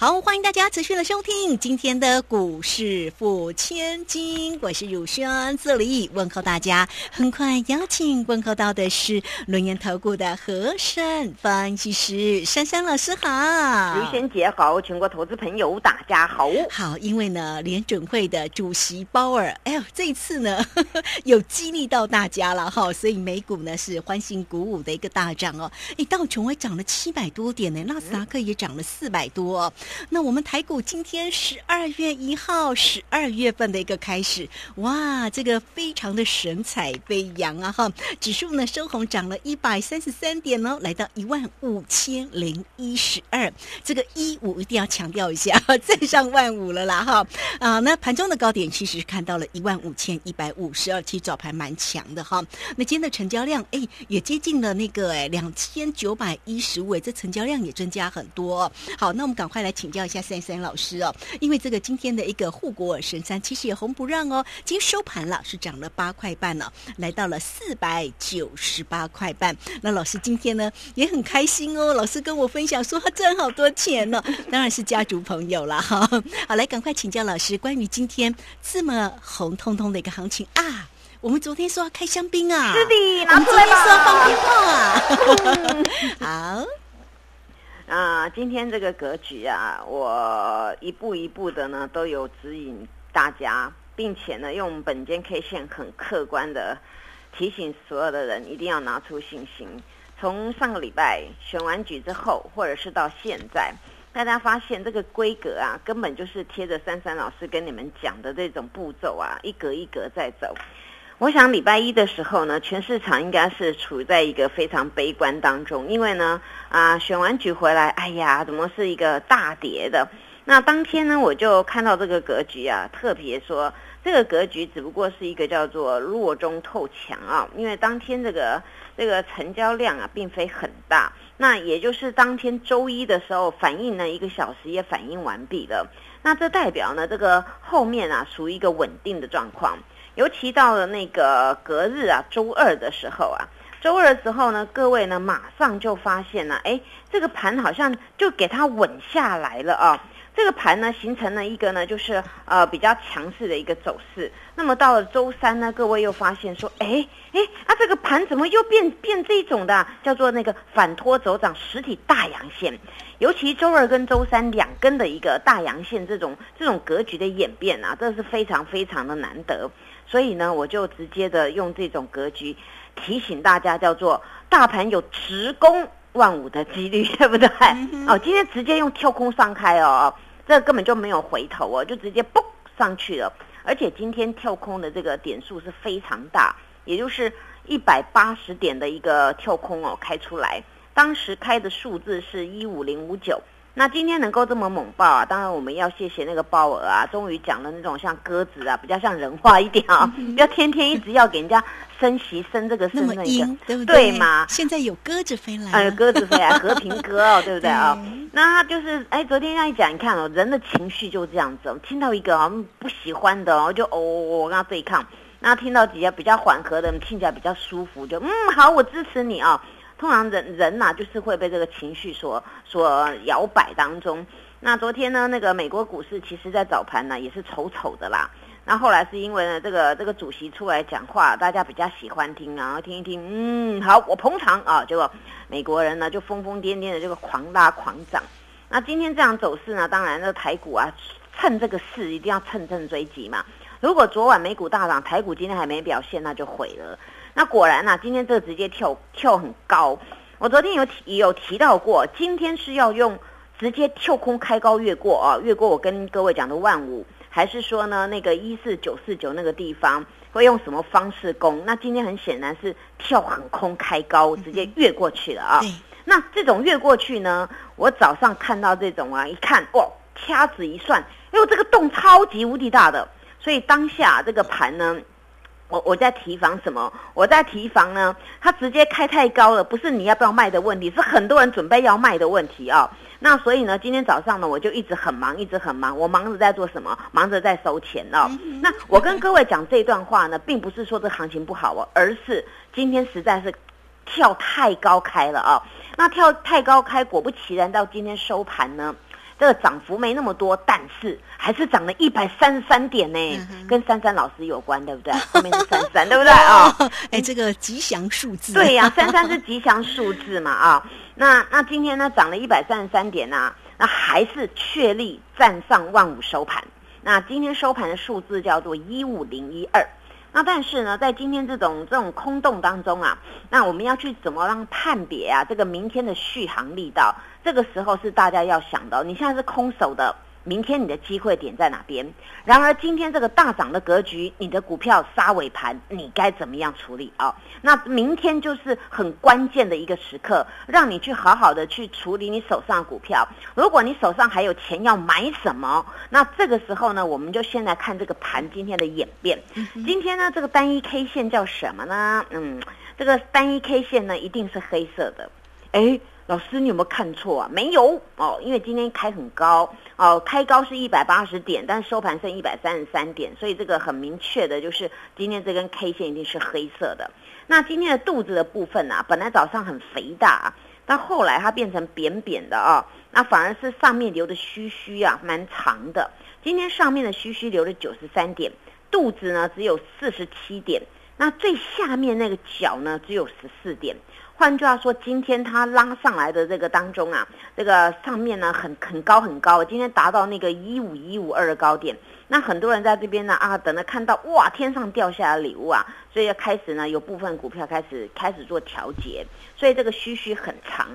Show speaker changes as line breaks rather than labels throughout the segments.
好，欢迎大家持续的收听今天的股市付千金，我是汝轩，这里问候大家。很快邀请问候到的是轮研投顾的和善分析师珊珊老师，好，
汝轩姐好，全国投资朋友大家好。
好，因为呢，联准会的主席鲍尔，哎呦，这一次呢 有激励到大家了哈，所以美股呢是欢欣鼓舞的一个大涨哦。哎，道琼斯涨了七百多点呢，纳斯达克也涨了四百多。那我们台股今天十二月一号，十二月份的一个开始，哇，这个非常的神采飞扬啊哈！指数呢收红，涨了一百三十三点哦，来到一万五千零一十二。这个一五一定要强调一下，再上万五了啦哈！啊，那盘中的高点其实看到了一万五千一百五十二，其实早盘蛮强的哈。那今天的成交量哎，也接近了那个哎两千九百一十五，这成交量也增加很多。好，那我们赶快来。请教一下三三老师哦，因为这个今天的一个护国神山其实也红不让哦，今天收盘了是涨了八块半呢，来到了四百九十八块半。那老师今天呢也很开心哦，老师跟我分享说他赚好多钱呢，当然是家族朋友了哈。好，来赶快请教老师关于今天这么红彤彤的一个行情啊，我们昨天说要开香槟啊，
是的，
拿出来说要放鞭炮啊，好。
啊，今天这个格局啊，我一步一步的呢都有指引大家，并且呢用本间 K 线很客观的提醒所有的人，一定要拿出信心。从上个礼拜选完举之后，或者是到现在，大家发现这个规格啊，根本就是贴着珊珊老师跟你们讲的这种步骤啊，一格一格在走。我想礼拜一的时候呢，全市场应该是处在一个非常悲观当中，因为呢，啊，选完举回来，哎呀，怎么是一个大跌的？那当天呢，我就看到这个格局啊，特别说这个格局只不过是一个叫做弱中透强啊，因为当天这个这个成交量啊，并非很大，那也就是当天周一的时候反应呢，一个小时也反应完毕了，那这代表呢，这个后面啊，属于一个稳定的状况。尤其到了那个隔日啊，周二的时候啊，周二的时候呢，各位呢马上就发现了，哎，这个盘好像就给它稳下来了啊。这个盘呢形成了一个呢，就是呃比较强势的一个走势。那么到了周三呢，各位又发现说，哎哎，啊这个盘怎么又变变这种的，叫做那个反托走涨实体大阳线。尤其周二跟周三两根的一个大阳线，这种这种格局的演变啊，这是非常非常的难得。所以呢，我就直接的用这种格局提醒大家，叫做大盘有直攻万五的几率，对不对？哦，今天直接用跳空上开哦，这根本就没有回头哦，就直接嘣上去了。而且今天跳空的这个点数是非常大，也就是一百八十点的一个跳空哦，开出来，当时开的数字是一五零五九。那今天能够这么猛爆啊！当然我们要谢谢那个鲍尔啊，终于讲了那种像鸽子啊，比较像人话一点啊，不要天天一直要给人家升息升这个升那个，
对不对？
对嘛？
现在有鸽子飞来，
哎，鸽子飞来，和平鸽哦，对不对啊？那他就是哎，昨天这样一讲，你看哦，人的情绪就这样子，听到一个啊不喜欢的哦，就哦我跟他对抗；那听到几个比较缓和的，听起来比较舒服，就嗯好，我支持你啊。通常人人呐，就是会被这个情绪所所摇摆当中。那昨天呢，那个美国股市其实在早盘呢也是丑丑的啦。那后来是因为呢，这个这个主席出来讲话，大家比较喜欢听，然后听一听，嗯，好，我捧场啊。结果美国人呢就疯疯癫癫的这个狂拉狂涨。那今天这样走势呢，当然这台股啊，趁这个势一定要趁胜追击嘛。如果昨晚美股大涨，台股今天还没表现，那就毁了。那果然呐，今天这个直接跳跳很高。我昨天有提有提到过，今天是要用直接跳空开高越过啊，越过我跟各位讲的万五，还是说呢那个一四九四九那个地方会用什么方式攻？那今天很显然是跳很空开高，直接越过去了啊。那这种越过去呢，我早上看到这种啊，一看哇，掐指一算，哎呦这个洞超级无敌大的，所以当下这个盘呢。我我在提防什么？我在提防呢，它直接开太高了，不是你要不要卖的问题，是很多人准备要卖的问题啊。那所以呢，今天早上呢，我就一直很忙，一直很忙。我忙着在做什么？忙着在收钱哦。那我跟各位讲这段话呢，并不是说这行情不好哦，而是今天实在是跳太高开了啊。那跳太高开，果不其然，到今天收盘呢。这个涨幅没那么多，但是还是涨了一百三十三点呢，跟珊珊老师有关，对不对？后面是三三，对不对啊？
哎，这个吉祥数字。
对呀，三三是吉祥数字嘛啊。那那今天呢，涨了一百三十三点呢，那还是确立站上万五收盘。那今天收盘的数字叫做一五零一二。那但是呢，在今天这种这种空洞当中啊，那我们要去怎么让判别啊？这个明天的续航力道，这个时候是大家要想的。你现在是空手的。明天你的机会点在哪边？然而今天这个大涨的格局，你的股票杀尾盘，你该怎么样处理啊？那明天就是很关键的一个时刻，让你去好好的去处理你手上的股票。如果你手上还有钱要买什么，那这个时候呢，我们就先来看这个盘今天的演变。今天呢，这个单一 K 线叫什么呢？嗯，这个单一 K 线呢，一定是黑色的。哎。老师，你有没有看错啊？没有哦，因为今天开很高哦，开高是一百八十点，但收盘剩一百三十三点，所以这个很明确的就是今天这根 K 线一定是黑色的。那今天的肚子的部分呢，本来早上很肥大啊，但后来它变成扁扁的啊，那反而是上面留的须须啊，蛮长的。今天上面的须须留了九十三点，肚子呢只有四十七点，那最下面那个角呢只有十四点。换句话说，今天它拉上来的这个当中啊，这个上面呢很很高很高，今天达到那个一五一五二的高点。那很多人在这边呢啊，等着看到哇天上掉下来礼物啊，所以要开始呢有部分股票开始开始做调节，所以这个须须很长。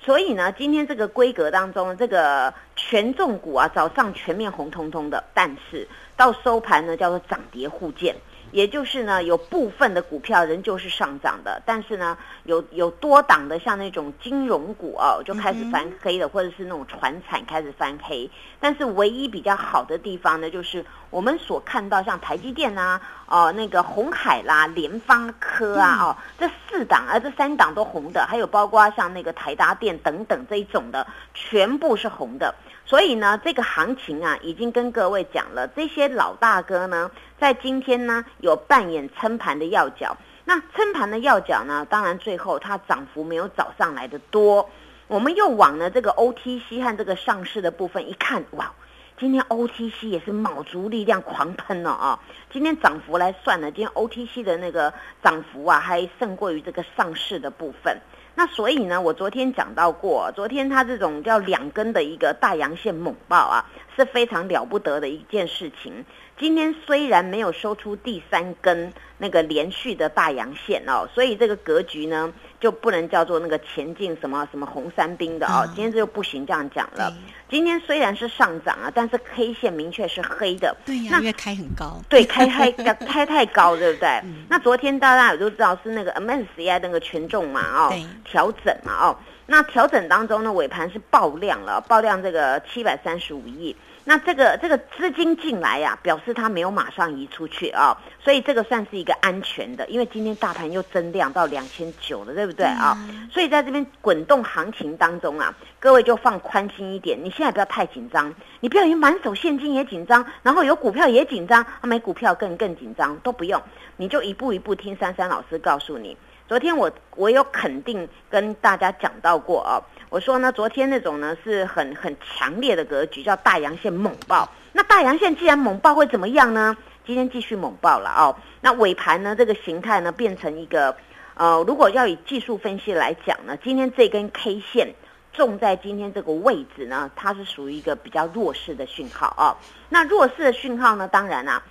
所以呢，今天这个规格当中，这个权重股啊早上全面红彤彤的，但是到收盘呢叫做涨跌互见。也就是呢，有部分的股票仍旧是上涨的，但是呢，有有多档的像那种金融股哦，就开始翻黑了，或者是那种船产开始翻黑。但是唯一比较好的地方呢，就是我们所看到像台积电啊，哦那个红海啦、联发科啊，哦这四档啊，这三档都红的，还有包括像那个台达电等等这一种的，全部是红的。所以呢，这个行情啊，已经跟各位讲了，这些老大哥呢，在今天呢，有扮演撑盘的要角。那撑盘的要角呢，当然最后它涨幅没有早上来的多。我们又往呢这个 OTC 和这个上市的部分一看，哇，今天 OTC 也是卯足力量狂喷了啊！今天涨幅来算呢，今天 OTC 的那个涨幅啊，还胜过于这个上市的部分。那所以呢，我昨天讲到过，昨天它这种叫两根的一个大阳线猛爆啊，是非常了不得的一件事情。今天虽然没有收出第三根那个连续的大阳线哦，所以这个格局呢就不能叫做那个前进什么什么红三兵的哦。今天这就不行这样讲了。今天虽然是上涨啊，但是 K 线明确是黑的。
对呀，因为开很高。
对，开开开太高，对不对？那昨天大家也都知道是那个 MSCI 那个权重嘛哦，调整嘛哦。那调整当中呢，尾盘是爆量了，爆量这个七百三十五亿。那这个这个资金进来呀，表示它没有马上移出去啊，所以这个算是一个安全的，因为今天大盘又增量到两千九了，对不对啊？所以在这边滚动行情当中啊，各位就放宽心一点，你现在不要太紧张，你不要有满手现金也紧张，然后有股票也紧张，没股票更更紧张，都不用，你就一步一步听珊珊老师告诉你。昨天我我有肯定跟大家讲到过啊。我说呢，昨天那种呢是很很强烈的格局，叫大阳线猛爆。那大阳线既然猛爆会怎么样呢？今天继续猛爆了哦。那尾盘呢，这个形态呢变成一个，呃，如果要以技术分析来讲呢，今天这根 K 线重在今天这个位置呢，它是属于一个比较弱势的讯号啊。那弱势的讯号呢，当然啊，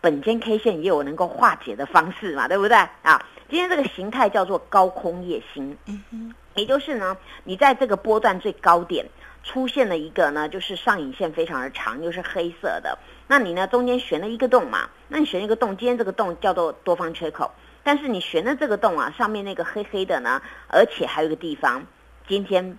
本间 K 线也有能够化解的方式嘛，对不对啊？今天这个形态叫做高空夜星。嗯哼。也就是呢，你在这个波段最高点出现了一个呢，就是上影线非常的长，又是黑色的。那你呢中间悬了一个洞嘛？那你悬一个洞，今天这个洞叫做多方缺口。但是你悬的这个洞啊，上面那个黑黑的呢，而且还有一个地方，今天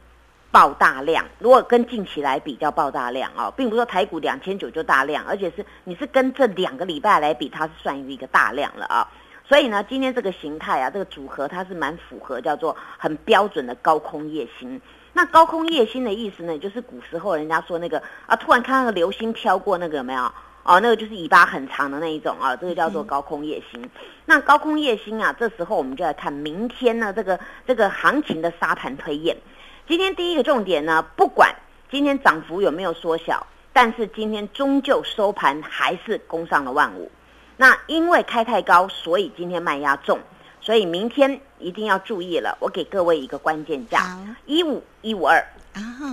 爆大量。如果跟近期来比较爆大量哦，并不是说台股两千九就大量，而且是你是跟这两个礼拜来比，它是算一个大量了啊。所以呢，今天这个形态啊，这个组合它是蛮符合叫做很标准的高空夜星。那高空夜星的意思呢，就是古时候人家说那个啊，突然看那个流星飘过那个有没有？哦，那个就是尾巴很长的那一种啊，这个叫做高空夜星。那高空夜星啊，这时候我们就来看明天呢这个这个行情的沙盘推演。今天第一个重点呢，不管今天涨幅有没有缩小，但是今天终究收盘还是攻上了万五。那因为开太高，所以今天卖压重，所以明天一定要注意了。我给各位一个关键价，一五一五二，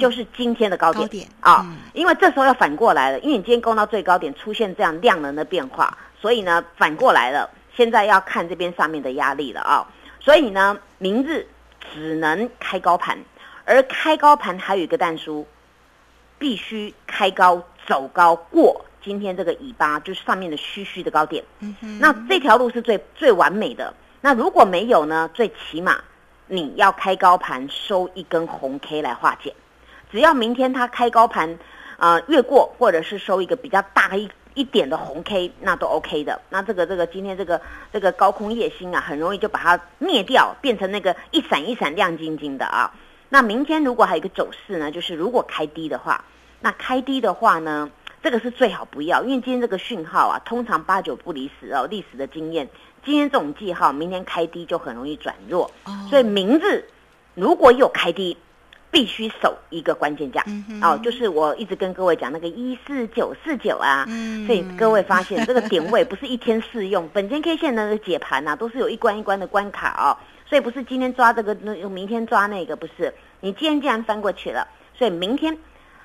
就是今天的高点啊。因为这时候要反过来了，因为你今天攻到最高点，出现这样量能的变化，所以呢反过来了。现在要看这边上面的压力了啊。所以呢，明日只能开高盘，而开高盘还有一个弹书，必须开高走高过。今天这个尾巴就是上面的虚虚的高点，那这条路是最最完美的。那如果没有呢？最起码你要开高盘收一根红 K 来化解。只要明天它开高盘，呃，越过或者是收一个比较大一一点的红 K，那都 OK 的。那这个这个今天这个这个高空夜星啊，很容易就把它灭掉，变成那个一闪一闪亮晶晶的啊。那明天如果还有一个走势呢，就是如果开低的话，那开低的话呢？这个是最好不要，因为今天这个讯号啊，通常八九不离十哦。历史的经验，今天这种记号，明天开低就很容易转弱。所以明日如果有开低，必须守一个关键价哦。就是我一直跟各位讲那个一四九四九啊。所以各位发现这个点位不是一天适用，本间 K 线的解盘呐，都是有一关一关的关卡哦。所以不是今天抓这个，那明天抓那个，不是。你今天既然翻过去了，所以明天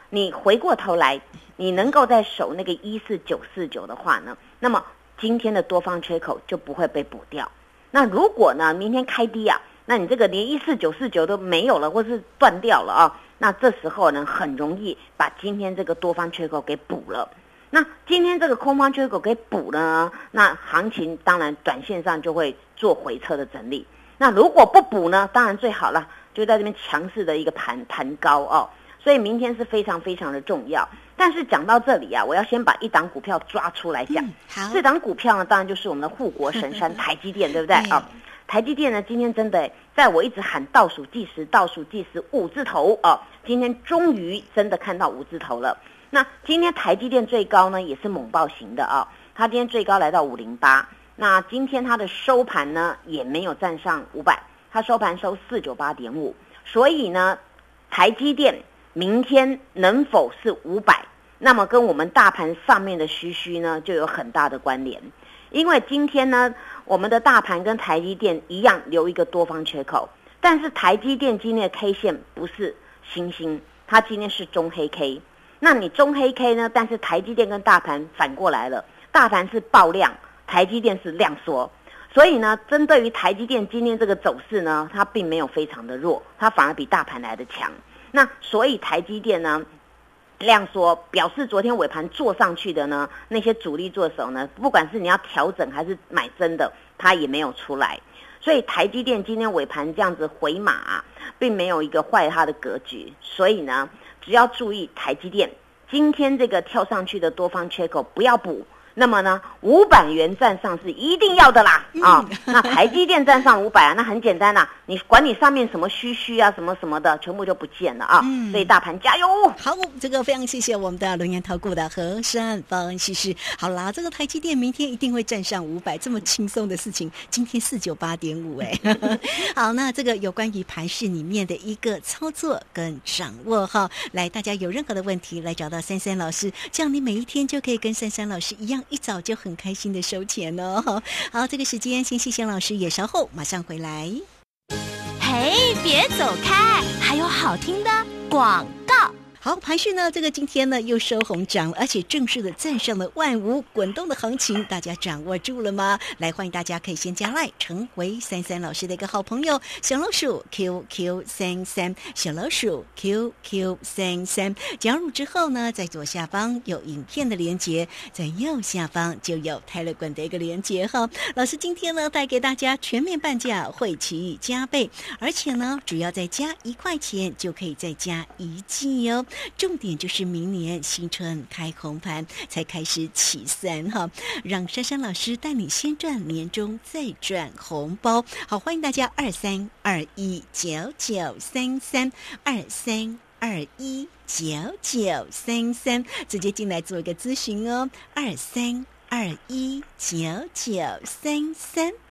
你回过头来。你能够在守那个一四九四九的话呢，那么今天的多方缺口就不会被补掉。那如果呢，明天开低啊，那你这个连一四九四九都没有了，或是断掉了啊，那这时候呢，很容易把今天这个多方缺口给补了。那今天这个空方缺口给补了呢，那行情当然短线上就会做回撤的整理。那如果不补呢，当然最好了，就在这边强势的一个盘盘高哦。所以明天是非常非常的重要，但是讲到这里啊，我要先把一档股票抓出来讲。
好，
这档股票呢，当然就是我们的护国神山 台积电，对不对啊？台积电呢，今天真的在我一直喊倒数计时，倒数计时五字头哦，今天终于真的看到五字头了。那今天台积电最高呢，也是猛爆型的啊，它今天最高来到五零八。那今天它的收盘呢，也没有站上五百，它收盘收四九八点五。所以呢，台积电。明天能否是五百？那么跟我们大盘上面的虚虚呢，就有很大的关联。因为今天呢，我们的大盘跟台积电一样留一个多方缺口，但是台积电今天的 K 线不是星星，它今天是中黑 K。那你中黑 K 呢？但是台积电跟大盘反过来了，大盘是爆量，台积电是量缩。所以呢，针对于台积电今天这个走势呢，它并没有非常的弱，它反而比大盘来的强。那所以台积电呢，量缩表示昨天尾盘做上去的呢，那些主力做手呢，不管是你要调整还是买真的，它也没有出来。所以台积电今天尾盘这样子回马，并没有一个坏它的格局。所以呢，只要注意台积电今天这个跳上去的多方缺口不要补。那么呢，五百元站上是一定要的啦啊！那台积电站上五百啊，那很简单呐，你管你上面什么虚虚啊，什么什么的，全部就不见了啊！嗯所以大盘加油！
好，这个非常谢谢我们的龙岩投顾的何山方西施。好啦，这个台积电明天一定会站上五百，这么轻松的事情，今天四九八点五哎。好，那这个有关于盘市里面的一个操作跟掌握哈，来，大家有任何的问题来找到珊珊老师，这样你每一天就可以跟珊珊老师一样。一早就很开心的收钱哦。好，这个时间先谢谢老师，也稍后马上回来。
嘿，别走开，还有好听的广。
好，盘讯呢，这个今天呢又收红涨，而且正式的站上了万五滚动的行情，大家掌握住了吗？来，欢迎大家可以先加赖，成为三三老师的一个好朋友，小老鼠 QQ 三三，小老鼠 QQ 三三，加入之后呢，在左下方有影片的连接，在右下方就有泰勒滚的一个连接哈。老师今天呢带给大家全面半价，会期加倍，而且呢，只要再加一块钱就可以再加一季哦。重点就是明年新春开红盘才开始起算哈，让珊珊老师带你先赚年终再赚红包。好，欢迎大家二三二一九九三三二三二一九九三三直接进来做一个咨询哦，二三二一九九三三。